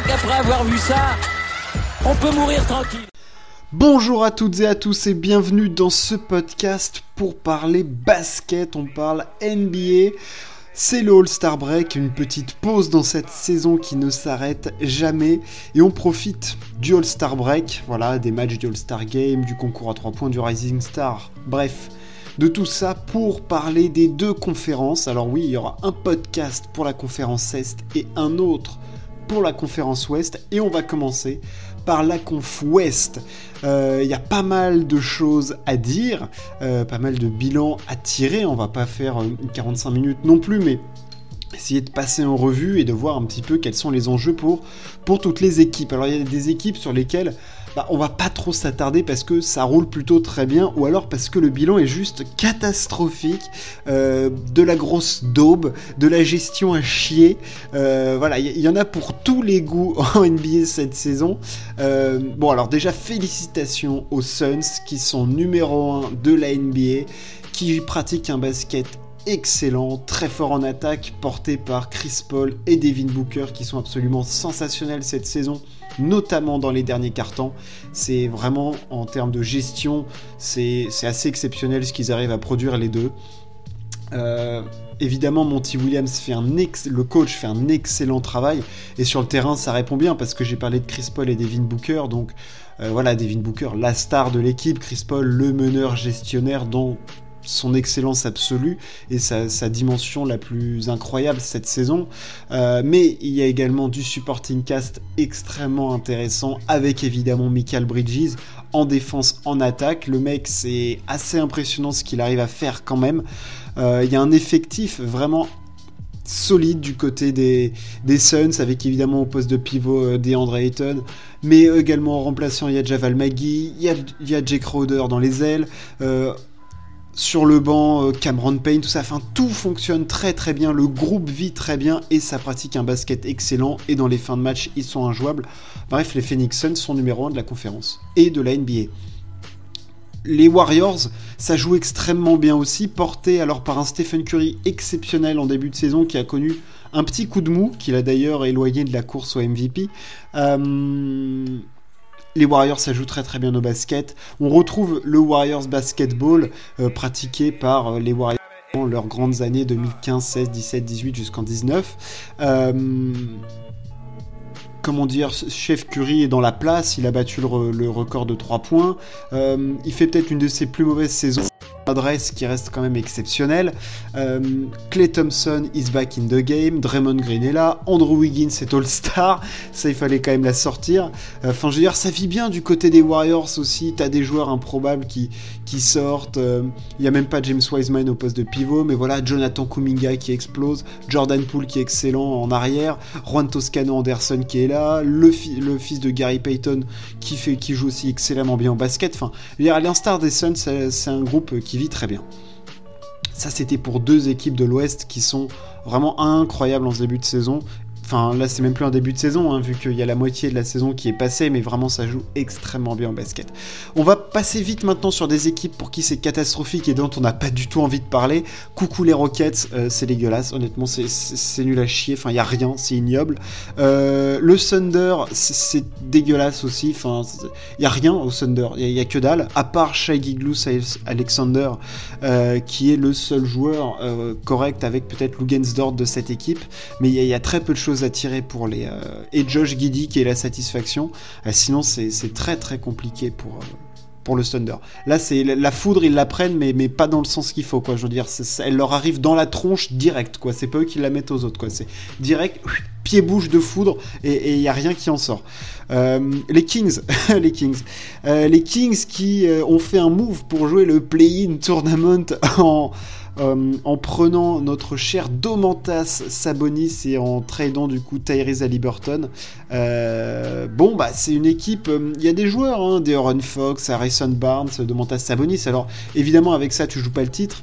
crois qu'après avoir vu ça, on peut mourir tranquille. Bonjour à toutes et à tous et bienvenue dans ce podcast pour parler basket. On parle NBA. C'est le All-Star Break, une petite pause dans cette saison qui ne s'arrête jamais. Et on profite du All-Star Break, voilà, des matchs du All-Star Game, du concours à 3 points, du Rising Star. Bref, de tout ça pour parler des deux conférences. Alors oui, il y aura un podcast pour la conférence Est et un autre la conférence Ouest. Et on va commencer par la conf Ouest. Euh, il y a pas mal de choses à dire, euh, pas mal de bilans à tirer. On va pas faire 45 minutes non plus, mais essayer de passer en revue et de voir un petit peu quels sont les enjeux pour, pour toutes les équipes. Alors il y a des équipes sur lesquelles bah, on va pas trop s'attarder parce que ça roule plutôt très bien, ou alors parce que le bilan est juste catastrophique, euh, de la grosse daube, de la gestion à chier. Euh, voilà, il y, en a pour tous les goûts en NBA cette saison. Euh, bon, alors déjà félicitations aux Suns qui sont numéro 1 de la NBA, qui pratiquent un basket excellent, très fort en attaque, porté par Chris Paul et Devin Booker qui sont absolument sensationnels cette saison, notamment dans les derniers cartons. C'est vraiment en termes de gestion, c'est assez exceptionnel ce qu'ils arrivent à produire les deux. Euh, évidemment, Monty Williams fait un le coach fait un excellent travail et sur le terrain, ça répond bien parce que j'ai parlé de Chris Paul et Devin Booker, donc euh, voilà, Devin Booker, la star de l'équipe, Chris Paul, le meneur gestionnaire dont son excellence absolue et sa, dimension la plus incroyable cette saison. Euh, mais il y a également du supporting cast extrêmement intéressant avec évidemment Michael Bridges en défense, en attaque. Le mec, c'est assez impressionnant ce qu'il arrive à faire quand même. Euh, il y a un effectif vraiment solide du côté des, Suns, avec évidemment au poste de pivot euh, DeAndre Ayton, mais également en remplaçant, il y a Javal Magui, il y a, Jake Crowder dans les ailes, sur le banc, euh, Cameron Payne, tout ça, enfin tout fonctionne très très bien, le groupe vit très bien et ça pratique un basket excellent et dans les fins de match ils sont injouables. Bref, les Phoenix Suns sont numéro 1 de la conférence et de la NBA. Les Warriors, ça joue extrêmement bien aussi, porté alors par un Stephen Curry exceptionnel en début de saison qui a connu un petit coup de mou, qu'il a d'ailleurs éloigné de la course au MVP. Euh, les Warriors s'ajoutent très très bien au basket. On retrouve le Warriors basketball euh, pratiqué par euh, les Warriors dans leurs grandes années 2015, 16, 17, 18 jusqu'en 19. Euh, comment dire, Chef Curry est dans la place, il a battu le, record de 3 points. il fait peut-être une de ses plus mauvaises saisons adresse qui reste quand même exceptionnelle. Euh, Clay Thompson is back in the game, Draymond Green est là, Andrew Wiggins est All-Star, ça il fallait quand même la sortir. Enfin je veux dire, ça vit bien du côté des Warriors aussi, t'as des joueurs improbables qui, qui sortent, euh, il n'y a même pas James Wiseman au poste de pivot, mais voilà, Jonathan Kuminga qui explose, Jordan Poole qui est excellent en arrière, Juan Toscano Anderson qui est là, le, fils de Gary Payton qui, fait, qui joue aussi excellemment bien en basket, enfin, l'instar des Suns c'est un groupe qui vit très bien. Ça, c'était pour deux équipes de l'Ouest qui sont vraiment incroyables en ce début de saison Enfin, là, c'est même plus un début de saison, hein, vu qu'il y a la moitié de la saison qui est passée, mais vraiment, ça joue extrêmement bien en basket. On va passer vite maintenant sur des équipes pour qui c'est catastrophique et dont on n'a pas du tout envie de parler. Coucou les Rockets, euh, c'est dégueulasse, honnêtement, c'est nul à chier, enfin, il n'y a rien, c'est ignoble. Euh, le Thunder, c'est dégueulasse aussi, enfin, il n'y a rien au Thunder, il n'y a, que dalle, à part Shai Glous Alexander, euh, qui est le seul joueur correct avec peut-être Lugensdorf de cette équipe, mais il y a très peu de choses à tirer pour les. Euh, et Josh Giddy qui est la satisfaction. Euh, sinon, c'est très très compliqué pour. Euh, pour le Thunder. Là, c'est la foudre, ils la prennent, mais, mais pas dans le sens qu'il faut, quoi. Je veux dire, elle leur arrive dans la tronche direct, quoi. C'est pas eux qui la mettent aux autres, quoi. C'est direct, pied-bouche de foudre, et il n'y a rien qui en sort. les Kings, les Kings, les Kings qui ont fait un move pour jouer le play-in tournament en, euh, en prenant notre cher Domantas Sabonis et en tradant du coup Tyrese Halliburton. Euh, bon, bah c'est une équipe, euh, il y a des joueurs, hein, des Aaron Fox, Harrison Barnes, Domantas Sabonis. Alors évidemment avec ça tu joues pas le titre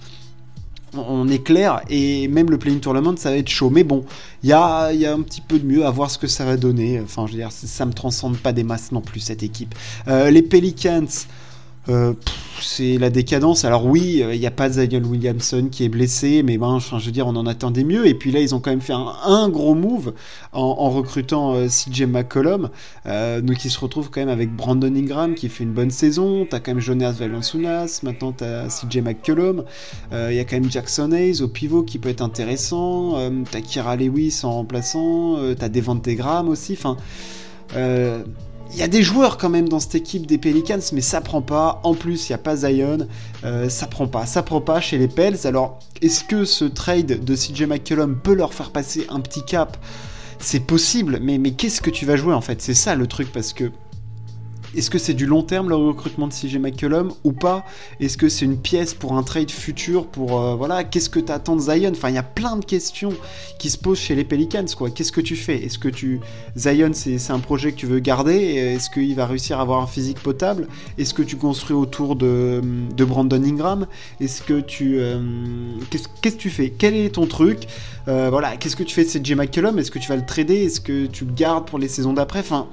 on est clair, et même le play-in tournament, ça va être chaud. Mais bon, il y a, y a, un petit peu de mieux à voir ce que ça va donner. Enfin, je veux dire, ça me transcende pas des masses non plus, cette équipe. les Pelicans, c'est la décadence. Alors oui, il n'y a pas Zion Williamson qui est blessé, mais ben, je veux dire, on en attendait mieux. Et puis là, ils ont quand même fait un, gros move en, recrutant CJ McCollum. donc ils se retrouvent quand même avec Brandon Ingram qui fait une bonne saison. T'as quand même Jonas Valanciunas. Maintenant, t'as CJ McCollum. Il y a quand même Jackson Hayes au pivot qui peut être intéressant. t'as Kira Lewis en remplaçant. t'as Devante Graham aussi. Enfin il y a des joueurs quand même dans cette équipe des Pelicans, mais ça prend pas. En plus, il n'y a pas Zion. Euh, ça prend pas. Ça prend pas chez les Pels. Alors, est-ce que ce trade de CJ McCollum peut leur faire passer un petit cap? C'est possible, mais, mais qu'est-ce que tu vas jouer en fait? C'est ça le truc, parce que est-ce que c'est du long terme le recrutement de CJ McCollum ou pas? Est-ce que c'est une pièce pour un trade futur pour euh, voilà Qu'est-ce que tu attends de Zion? Enfin, il y a plein de questions qui se posent chez les Pelicans quoi. Qu'est-ce que tu fais? Est-ce que tu Zion c'est un projet que tu veux garder? Est-ce qu'il va réussir à avoir un physique potable? Est-ce que tu construis autour de, de Brandon Ingram? Est-ce que tu euh, qu'est-ce que tu fais? Quel est ton truc? Euh, Voilà, qu'est-ce que tu fais de CJ McCollum Est-ce que tu vas le trader? Est-ce que tu le gardes pour les saisons d'après? Enfin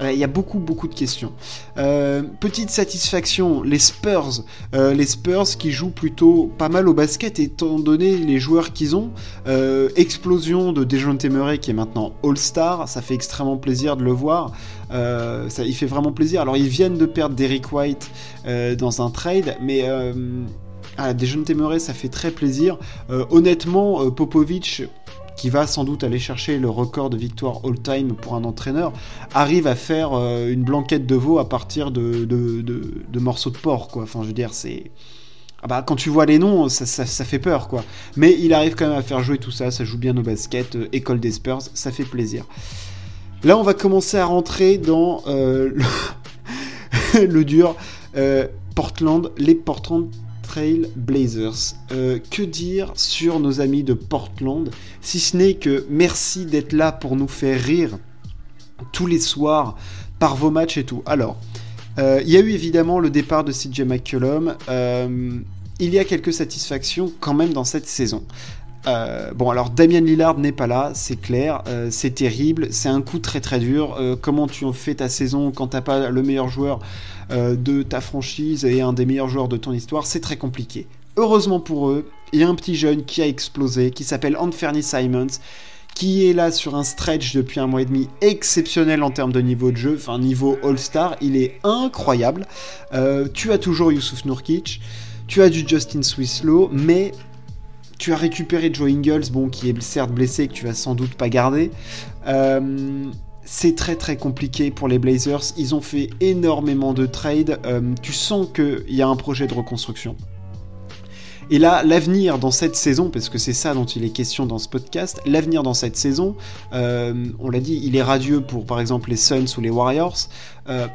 euh, il y a beaucoup beaucoup de questions. Euh, petite satisfaction, les Spurs, euh, les Spurs qui jouent plutôt pas mal au basket étant donné les joueurs qu'ils ont. explosion de Dejounte Murray qui est maintenant All-Star, ça fait extrêmement plaisir de le voir. il fait vraiment plaisir. Alors ils viennent de perdre Derrick White dans un trade, mais ah, Dejounte ça fait très plaisir. honnêtement, Popovic qui va sans doute aller chercher le record de victoire all-time pour un entraîneur, arrive à faire euh, une blanquette de veau à partir de, morceaux de porc, quoi. Enfin, je veux dire, c'est... Ah bah, quand tu vois les noms, ça, ça, fait peur, quoi. Mais il arrive quand même à faire jouer tout ça, ça joue bien au basket, euh, école des Spurs, ça fait plaisir. Là, on va commencer à rentrer dans euh, le... le, dur. Portland, les Portland Trail Blazers. Euh, que dire sur nos amis de Portland, si ce n'est que merci d'être là pour nous faire rire tous les soirs par vos matchs et tout. Alors, euh, il y a eu évidemment le départ de CJ McCollum. Euh, il y a quelques satisfactions quand même dans cette saison. Bon, alors Damien Lillard n'est pas là, c'est clair, c'est terrible, c'est un coup très très dur. comment tu fais ta saison quand t'as pas le meilleur joueur euh, de ta franchise et un des meilleurs joueurs de ton histoire, c'est très compliqué. Heureusement pour eux, il y a un petit jeune qui a explosé, qui s'appelle Anthony Simons, qui est là sur un stretch depuis un mois et demi exceptionnel en termes de niveau de jeu, enfin niveau All-Star, il est incroyable. Euh, tu as toujours Yusuf Nurkic, tu as du Justin Swisslow, mais tu as récupéré Joe Ingles, bon, qui est certes blessé, que tu vas sans doute pas garder. Euh, c'est très très compliqué pour les Blazers. Ils ont fait énormément de trades. Euh, tu sens qu'il y a un projet de reconstruction. Et là, l'avenir dans cette saison, parce que c'est ça dont il est question dans ce podcast, l'avenir dans cette saison, euh, on l'a dit, il est radieux pour par exemple les Suns ou les Warriors.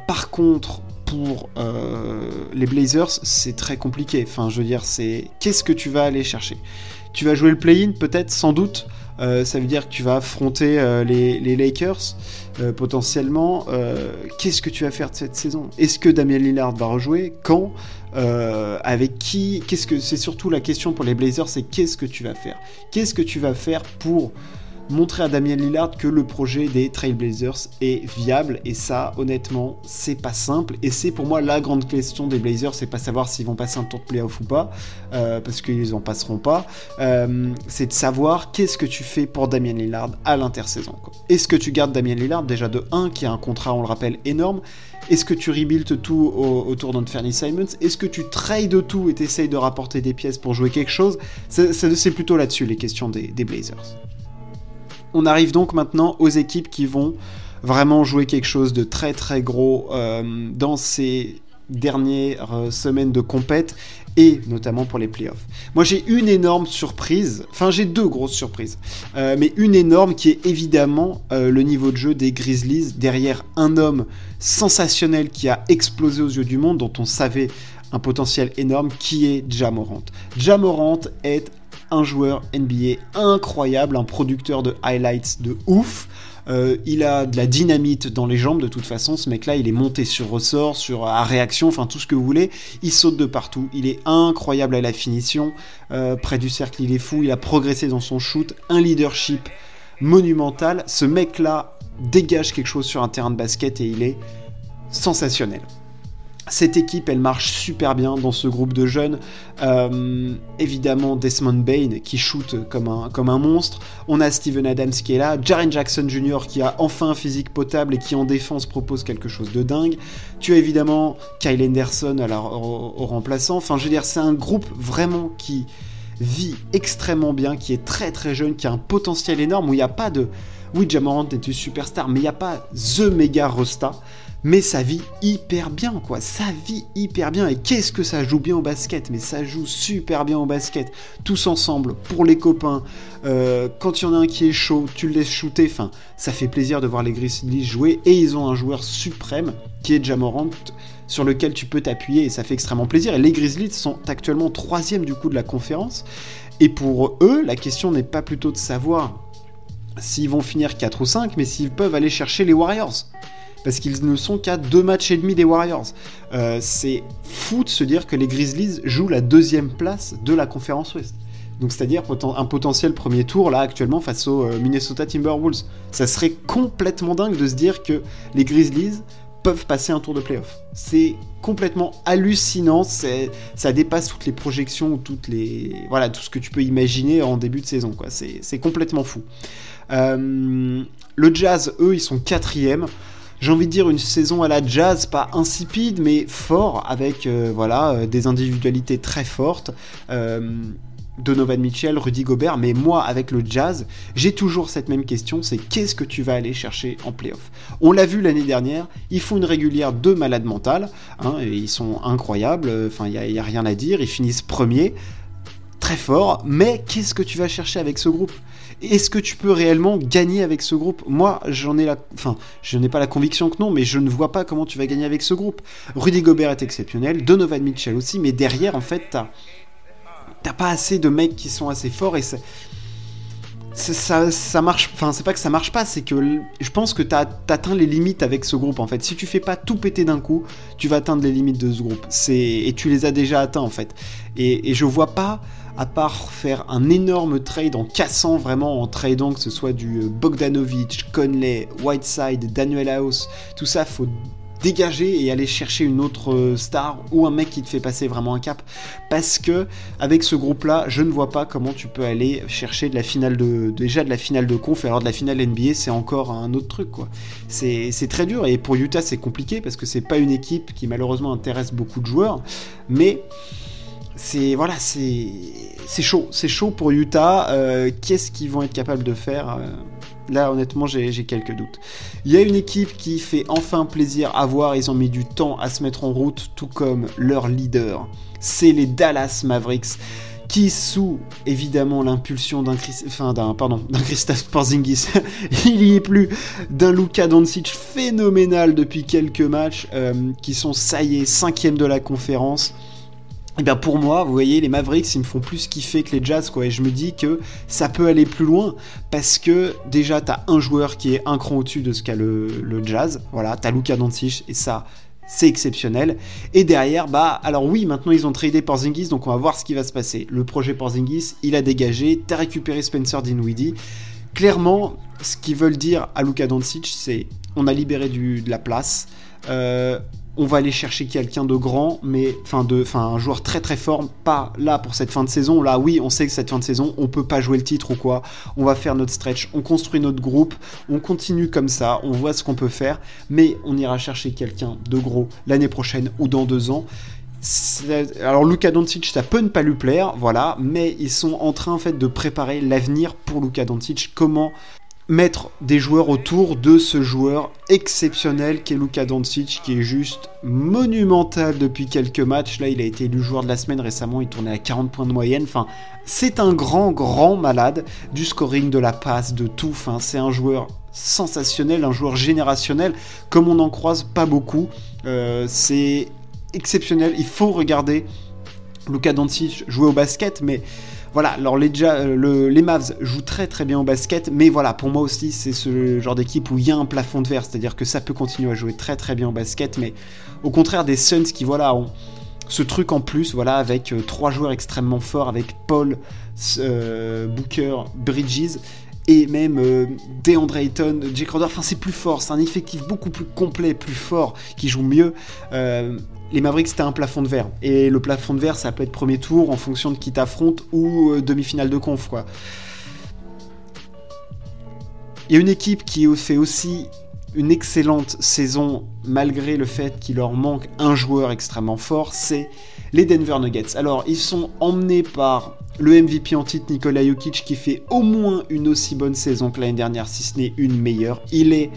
Par contre, pour les Blazers, c'est très compliqué. Enfin, je veux dire, c'est qu'est-ce que tu vas aller chercher? Tu vas jouer le play-in, peut-être, sans doute. ça veut dire que tu vas affronter les, les, Lakers. Euh, potentiellement, euh, qu'est-ce que tu vas faire de cette saison? Est-ce que Damien Lillard va rejouer? Quand? Euh, Avec qui? Qu'est-ce que c'est surtout la question pour les Blazers, c'est qu'est-ce que tu vas faire? Qu'est-ce que tu vas faire pour montrer à Damien Lillard que le projet des Trailblazers est viable. Et ça honnêtement c'est pas simple. Et c'est pour moi la grande question des Blazers c'est pas savoir s'ils vont passer un tour de playoff ou pas euh, parce qu'ils en passeront pas. Euh, c'est de savoir qu'est-ce que tu fais pour Damien Lillard à l'intersaison est-ce que tu gardes Damien Lillard déjà de 1 qui a un contrat on le rappelle énorme? Est-ce que tu rebuilds tout autour d'Anthony Simons? Est-ce que tu trades tout et t'essayes de rapporter des pièces pour jouer quelque chose? C'est plutôt là-dessus les questions des Blazers. On arrive donc maintenant aux équipes qui vont vraiment jouer quelque chose de très très gros euh, dans ces dernières euh, semaines de compète et notamment pour les playoffs. Moi j'ai une énorme surprise, enfin j'ai deux grosses surprises, euh, mais une énorme qui est évidemment le niveau de jeu des Grizzlies derrière un homme sensationnel qui a explosé aux yeux du monde, dont on savait un potentiel énorme, qui est Jamorant. Jamorant est un joueur NBA incroyable, un producteur de highlights de ouf. Euh, il a de la dynamite dans les jambes de toute façon, ce mec là il est monté sur ressort, sur à réaction, enfin tout ce que vous voulez, il saute de partout, il est incroyable à la finition, euh, près du cercle il est fou, il a progressé dans son shoot, un leadership monumental, ce mec là dégage quelque chose sur un terrain de basket et il est sensationnel. Cette équipe, elle marche super bien dans ce groupe de jeunes. Euh, évidemment, Desmond Bain qui shoot comme un, monstre. On a Steven Adams qui est là. Jaren Jackson Jr. qui a enfin un physique potable et qui en défense propose quelque chose de dingue. Tu as évidemment Kyle Henderson alors, au, remplaçant. Enfin, je veux dire, c'est un groupe vraiment qui vit extrêmement bien, qui est très très jeune, qui a un potentiel énorme, il n'y a pas de... Oui, Jamorant est une superstar, mais il n'y a pas The Mega Rosta mais ça vit hyper bien, quoi. Ça vit hyper bien. Et qu'est-ce que ça joue bien au basket? Mais ça joue super bien au basket. Tous ensemble, pour les copains. Euh, quand il y en a un qui est chaud, tu le laisses shooter. Enfin, ça fait plaisir de voir les Grizzlies jouer. Et ils ont un joueur suprême, qui est Jamorant, sur lequel tu peux t'appuyer. Et ça fait extrêmement plaisir. Et les Grizzlies sont actuellement troisième du coup de la conférence. Et pour eux, la question n'est pas plutôt de savoir s'ils vont finir 4 ou 5, mais s'ils peuvent aller chercher les Warriors parce qu'ils ne sont qu'à deux matchs et demi des Warriors. Euh, c'est fou de se dire que les Grizzlies jouent la deuxième place de la conférence Ouest. Donc c'est-à-dire un potentiel premier tour là actuellement face aux euh, Minnesota Timberwolves. Ça serait complètement dingue de se dire que les Grizzlies peuvent passer un tour de playoff. C'est complètement hallucinant, ça dépasse toutes les projections ou toutes les voilà tout ce que tu peux imaginer en début de saison. C'est complètement fou. Euh, le Jazz, eux, ils sont quatrième j'ai envie de dire une saison à la jazz, pas insipide, mais fort, avec euh, voilà, euh, des individualités très fortes. Euh, Donovan Mitchell, Rudy Gobert, mais moi avec le jazz, j'ai toujours cette même question, c'est qu'est-ce que tu vas aller chercher en playoff? On l'a vu l'année dernière, ils font une régulière de malades mentales, hein, ils sont incroyables, enfin il n'y a, a, rien à dire, ils finissent premier, très fort, mais qu'est-ce que tu vas chercher avec ce groupe? Est-ce que tu peux réellement gagner avec ce groupe? Moi, j'en ai la, enfin, je n'ai pas la conviction que non, mais je ne vois pas comment tu vas gagner avec ce groupe. Rudy Gobert est exceptionnel, Donovan Mitchell aussi, mais derrière, en fait, t'as, pas assez de mecs qui sont assez forts et ça, ça, marche. Enfin, c'est pas que ça marche pas, c'est que je pense que t'as atteint les limites avec ce groupe en fait. Si tu fais pas tout péter d'un coup, tu vas atteindre les limites de ce groupe. Et tu les as déjà atteints en fait. Et, et je vois pas à part faire un énorme trade en cassant vraiment, en tradant que ce soit du euh, Bogdanovic, Conley, Whiteside, Daniel House, tout ça, faut dégager et aller chercher une autre euh, star ou un mec qui te fait passer vraiment un cap. Parce que avec ce groupe là je ne vois pas comment tu peux aller chercher de la finale de déjà de la finale de conf et alors de la finale NBA c'est encore un autre truc quoi. C'est très dur et pour Utah c'est compliqué parce que c'est pas une équipe qui malheureusement intéresse beaucoup de joueurs. Mais c'est voilà, c'est c'est chaud, c'est chaud pour Utah. Euh, qu'est-ce qu'ils vont être capables de faire euh, Là, honnêtement, j'ai quelques doutes. Il y a une équipe qui fait enfin plaisir à voir. Ils ont mis du temps à se mettre en route, tout comme leur leader. C'est les Dallas Mavericks qui sous évidemment l'impulsion d'un pardon Christophe Porzingis il y est plus d'un Luka Doncic phénoménal depuis quelques matchs euh, qui sont ça y est cinquième de la conférence et eh bien pour moi, vous voyez, les Mavericks, ils me font plus kiffer que les Jazz, quoi. Et je me dis que ça peut aller plus loin parce que déjà, t'as un joueur qui est un cran au-dessus de ce qu'a le, Jazz. Voilà, t'as Luka Doncic et ça, c'est exceptionnel. Et derrière, bah, alors oui, maintenant ils ont tradé Porzingis, donc on va voir ce qui va se passer. Le projet Porzingis, il a dégagé, t'as récupéré Spencer Dinwiddie. Clairement, ce qu'ils veulent dire à Luka Doncic, c'est on a libéré de la place. Euh, on va aller chercher quelqu'un de grand, mais enfin de, enfin un joueur très très fort, pas là pour cette fin de saison. Là, oui, on sait que cette fin de saison, on peut pas jouer le titre ou quoi. On va faire notre stretch, on construit notre groupe, on continue comme ça, on voit ce qu'on peut faire, mais on ira chercher quelqu'un de gros l'année prochaine ou dans deux ans. Alors Luka Doncic, ça peut ne pas lui plaire, voilà, mais ils sont en train en fait de préparer l'avenir pour Luka Doncic. Comment mettre des joueurs autour de ce joueur exceptionnel qu'est Luka Doncic, qui est juste monumental depuis quelques matchs. Là, il a été élu joueur de la semaine récemment, il tournait à 40 points de moyenne. C'est un grand, grand malade du scoring, de la passe, de tout. C'est un joueur sensationnel, un joueur générationnel, comme on n'en croise pas beaucoup. Euh, c'est exceptionnel, il faut regarder Luka Doncic jouer au basket, mais voilà, alors les, euh, les Mavs jouent très très bien au basket, mais voilà, pour moi aussi, c'est ce genre d'équipe où il y a un plafond de verre, c'est-à-dire que ça peut continuer à jouer très très bien au basket, mais au contraire des Suns qui, voilà, ont ce truc en plus, voilà, avec euh, trois joueurs extrêmement forts, avec Paul, euh, Booker, Bridges, et même euh, DeAndre Ayton, Jake Crowder, c'est plus fort, c'est un effectif beaucoup plus complet, plus fort, qui joue mieux. Euh, les Mavericks c'était un plafond de verre, et le plafond de verre ça peut être premier tour en fonction de qui t'affronte ou euh, demi-finale de conf. Il y a une équipe qui fait aussi une excellente saison malgré le fait qu'il leur manque un joueur extrêmement fort, c'est les Denver Nuggets. Alors ils sont emmenés par le MVP en titre Nikola Jokic qui fait au moins une aussi bonne saison que l'année dernière, si ce n'est une meilleure. Il est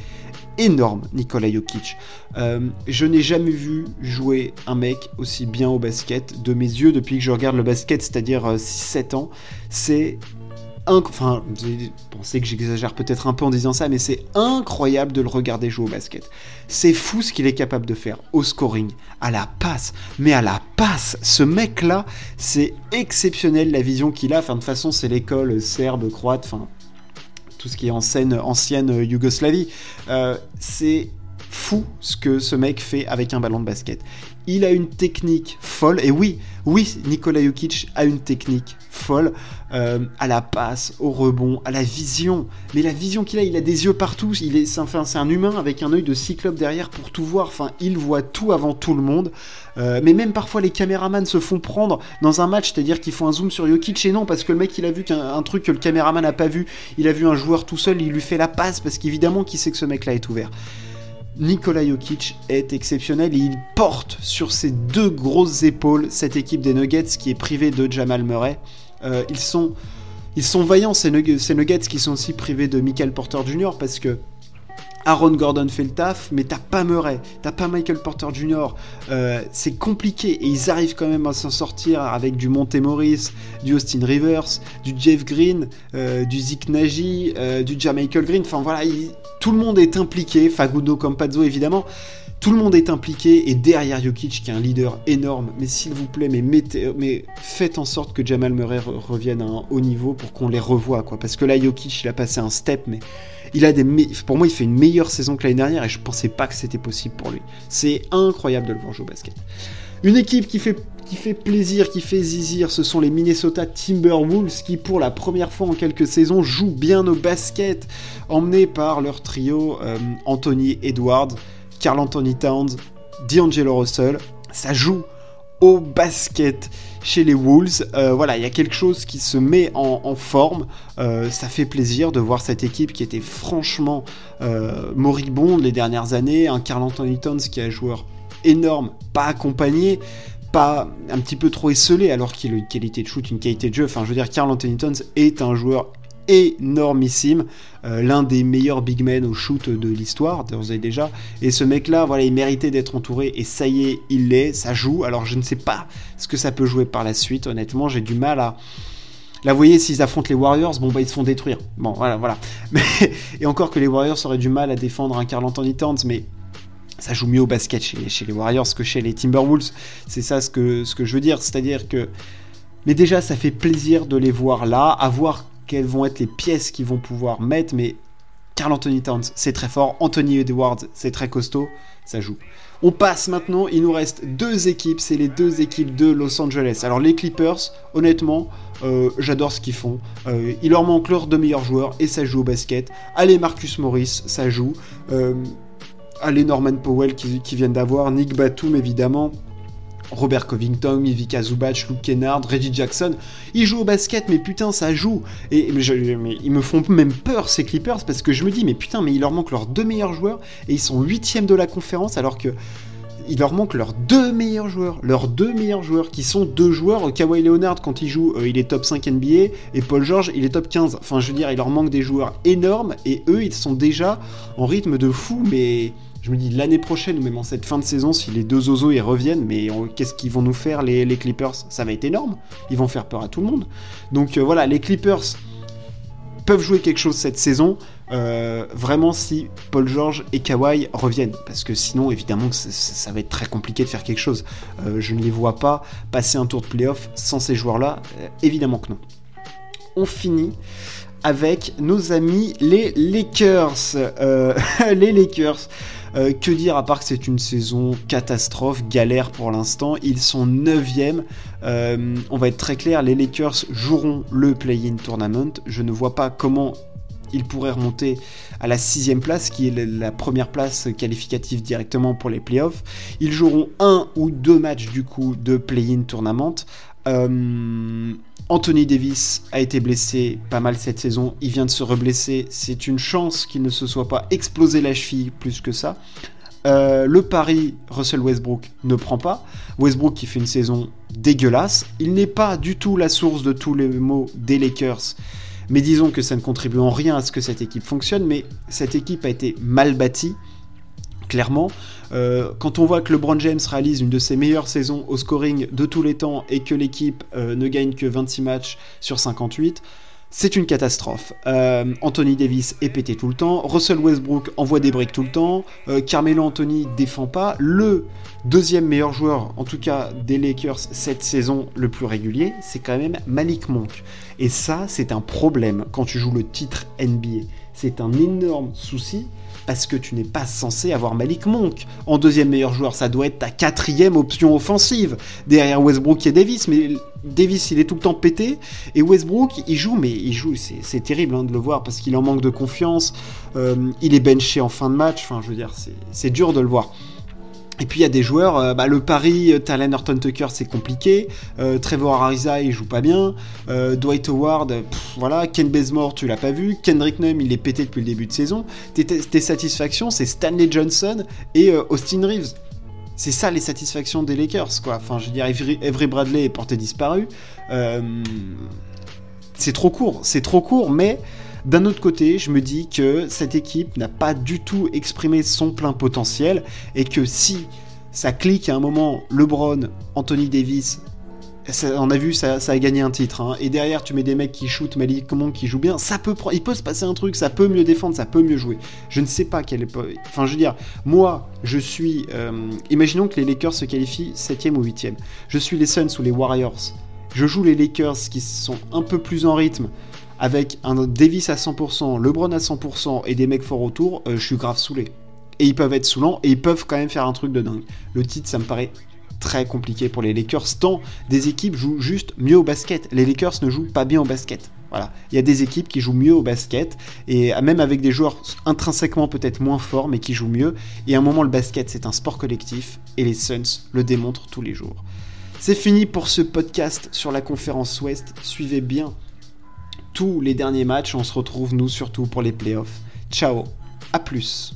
énorme, Nikola Jokic. Euh, je n'ai jamais vu jouer un mec aussi bien au basket de mes yeux depuis que je regarde le basket, c'est-à-dire 6-7 euh, ans. C'est enfin, vous pensez que j'exagère peut-être un peu en disant ça, mais c'est incroyable de le regarder jouer au basket. C'est fou ce qu'il est capable de faire au scoring, à la passe, mais à la passe, ce mec-là, c'est exceptionnel la vision qu'il a. Enfin, de toute façon, c'est l'école serbe, croate, enfin, tout ce qui est en scène ancienne Yougoslavie. Euh, c'est fou ce que ce mec fait avec un ballon de basket. Il a une technique folle, et oui, oui, Nikola Jokic a une technique folle euh, à la passe, au rebond, à la vision. Mais la vision qu'il a, il a des yeux partout. Il est, enfin, c'est un humain avec un œil de cyclope derrière pour tout voir. Enfin, il voit tout avant tout le monde. Euh, mais même parfois les caméramans se font prendre dans un match, c'est-à-dire qu'ils font un zoom sur Jokic et non parce que le mec il a vu qu'un truc que le caméraman n'a pas vu. Il a vu un joueur tout seul, il lui fait la passe parce qu'évidemment qu'il sait que ce mec-là est ouvert. Nikola Jokic est exceptionnel et il porte sur ses deux grosses épaules cette équipe des Nuggets qui est privée de Jamal Murray. Euh, ils, sont, ils sont vaillants ces nuggets, ces nuggets qui sont aussi privés de Michael Porter Jr. parce que Aaron Gordon fait le taf, mais t'as pas Murray, t'as pas Michael Porter Jr. Euh, c'est compliqué et ils arrivent quand même à s'en sortir avec du Monte Morris, du Austin Rivers, du Jeff Green, euh, du Zik Nagy, euh, du Jamichael Green. Enfin voilà, tout le monde est impliqué. Fagundo Campazzo évidemment. Tout le monde est impliqué et derrière Jokic qui est un leader énorme, mais s'il vous plaît, mais, faites en sorte que Jamal Murray revienne à un haut niveau pour qu'on les revoie quoi. Parce que là Jokic il a passé un step, mais il a des pour moi il fait une meilleure saison que l'année dernière et je pensais pas que c'était possible pour lui. C'est incroyable de le voir jouer au basket. Une équipe qui fait qui fait plaisir, qui fait zizir, ce sont les Minnesota Timberwolves qui, pour la première fois en quelques saisons, jouent bien au basket, emmenés par leur trio euh, Anthony Edwards, Carl Anthony Towns, D'Angelo Russell. Ça joue au basket chez les Wolves. Euh, voilà, il y a quelque chose qui se met en, forme. Euh, ça fait plaisir de voir cette équipe qui était franchement euh, moribonde les dernières années. Un Carl Anthony Towns qui est un joueur énorme, pas accompagné, pas un petit peu trop esselé alors qu'il a une qualité de shoot, une qualité de jeu. Enfin, je veux dire, Carl Anthony Towns est un joueur énormissime, euh, l'un des meilleurs big men au shoot de l'histoire, déjà. Et ce mec-là, voilà, il méritait d'être entouré, et ça y est, il l'est, ça joue. Alors je ne sais pas ce que ça peut jouer par la suite, honnêtement, j'ai du mal à. Là, vous voyez, s'ils affrontent les Warriors, bon, bah, ils se font détruire. Bon, voilà, voilà. Mais, et encore que les Warriors auraient du mal à défendre un Carl Anthony Towns, mais ça joue mieux au basket chez, chez les Warriors que chez les Timberwolves. C'est ça ce que, ce que je veux dire. C'est-à-dire que. Mais déjà, ça fait plaisir de les voir là, à voir quelles vont être les pièces qu'ils vont pouvoir mettre, mais Carl Anthony Towns, c'est très fort. Anthony Edwards, c'est très costaud. Ça joue. On passe maintenant, il nous reste deux équipes, c'est les deux équipes de Los Angeles. Alors les Clippers, honnêtement, euh, j'adore ce qu'ils font. Euh, il leur manque leurs deux meilleurs joueurs et ça joue au basket. Allez Marcus Morris, ça joue. Euh, allez Norman Powell qui, qui viennent d'avoir. Nick Batum évidemment. Robert Covington, Ivica Zubac, Luke Kennard, Reggie Jackson, ils jouent au basket, mais putain, ça joue. Et ils me font même peur ces Clippers parce que je me dis, mais putain, mais il leur manque leurs deux meilleurs joueurs et ils sont huitièmes de la conférence alors que il leur manque leurs deux meilleurs joueurs, leurs deux meilleurs joueurs qui sont deux joueurs. Kawhi Leonard quand il joue, euh, il est top 5 NBA et Paul George, il est top 15. Enfin, je veux dire, il leur manque des joueurs énormes et eux, ils sont déjà en rythme de fou, mais je me dis l'année prochaine ou même en cette fin de saison, si les deux Ozo y reviennent, mais qu'est-ce qu'ils vont nous faire les, Clippers? Ça va être énorme. Ils vont faire peur à tout le monde. Donc euh, voilà, les Clippers peuvent jouer quelque chose cette saison. Euh, vraiment si Paul George et Kawhi reviennent. Parce que sinon, évidemment, ça, va être très compliqué de faire quelque chose. Euh, je ne les vois pas passer un tour de playoff sans ces joueurs-là. évidemment que non. On finit avec nos amis les Lakers. les Lakers. Euh, que dire à part que c'est une saison catastrophe, galère pour l'instant. Ils sont 9ème. Euh, on va être très clair, les Lakers joueront le play-in tournament. Je ne vois pas comment ils pourraient remonter à la sixième place, qui est la première place qualificative directement pour les playoffs. Ils joueront un ou deux matchs du coup de play-in tournament. Euh, Anthony Davis a été blessé pas mal cette saison, il vient de se reblesser, c'est une chance qu'il ne se soit pas explosé la cheville plus que ça. Euh, le pari Russell Westbrook ne prend pas. Westbrook qui fait une saison dégueulasse. Il n'est pas du tout la source de tous les maux des Lakers. Mais disons que ça ne contribue en rien à ce que cette équipe fonctionne. Mais cette équipe a été mal bâtie, clairement. Euh, quand on voit que LeBron James réalise une de ses meilleures saisons au scoring de tous les temps et que l'équipe euh, ne gagne que 26 matchs sur 58, c'est une catastrophe. Euh, Anthony Davis est pété tout le temps. Russell Westbrook envoie des briques tout le temps. Euh, Carmelo Anthony défend pas. Le deuxième meilleur joueur, en tout cas des Lakers cette saison, le plus régulier, c'est quand même Malik Monk. Et ça, c'est un problème quand tu joues le titre NBA. C'est un énorme souci parce que tu n'es pas censé avoir Malik Monk en deuxième meilleur joueur. Ça doit être ta quatrième option offensive derrière Westbrook et Davis. Mais Davis, il est tout le temps pété et Westbrook, il joue, mais il joue. C'est terrible hein, de le voir parce qu'il en manque de confiance. Euh, il est benché en fin de match. Enfin, je veux dire, c'est dur de le voir. Et puis il y a des joueurs, euh, bah, le Paris, euh, Talen Horton Tucker, c'est compliqué. Euh, Trevor Ariza, il joue pas bien. Dwight Howard, voilà. Ken Bazemore, tu l'as pas vu. Kendrick Nunn, il est pété depuis le début de saison. Tes, satisfactions, c'est Stanley Johnson et Austin Reeves. C'est ça les satisfactions des Lakers, quoi. Enfin, je veux dire, Avery, Bradley est porté disparu. c'est trop court, c'est trop court, mais d'un autre côté, je me dis que cette équipe n'a pas du tout exprimé son plein potentiel et que si ça clique à un moment, LeBron, Anthony Davis, on a vu, ça, a gagné un titre. Hein. Et derrière, tu mets des mecs qui shootent, Malik Monk qui joue bien. Ça peut, il peut se passer un truc, ça peut mieux défendre, ça peut mieux jouer. Je ne sais pas quel est. Enfin, je veux dire, moi, je suis. Euh, imaginons que les Lakers se qualifient 7ème ou 8ème. Je suis les Suns ou les Warriors. Je joue les Lakers qui sont un peu plus en rythme, avec un Davis à 100%, LeBron à 100% et des mecs forts autour, euh, je suis grave saoulé. Et ils peuvent être saoulants et ils peuvent quand même faire un truc de dingue. Le titre, ça me paraît très compliqué pour les Lakers, tant des équipes jouent juste mieux au basket. Les Lakers ne jouent pas bien au basket. Voilà. Il y a des équipes qui jouent mieux au basket, et même avec des joueurs intrinsèquement peut-être moins forts, mais qui jouent mieux. Et à un moment, le basket, c'est un sport collectif, et les Suns le démontrent tous les jours. C'est fini pour ce podcast sur la conférence Ouest. Suivez bien tous les derniers matchs. On se retrouve, nous, surtout pour les playoffs. Ciao, à plus.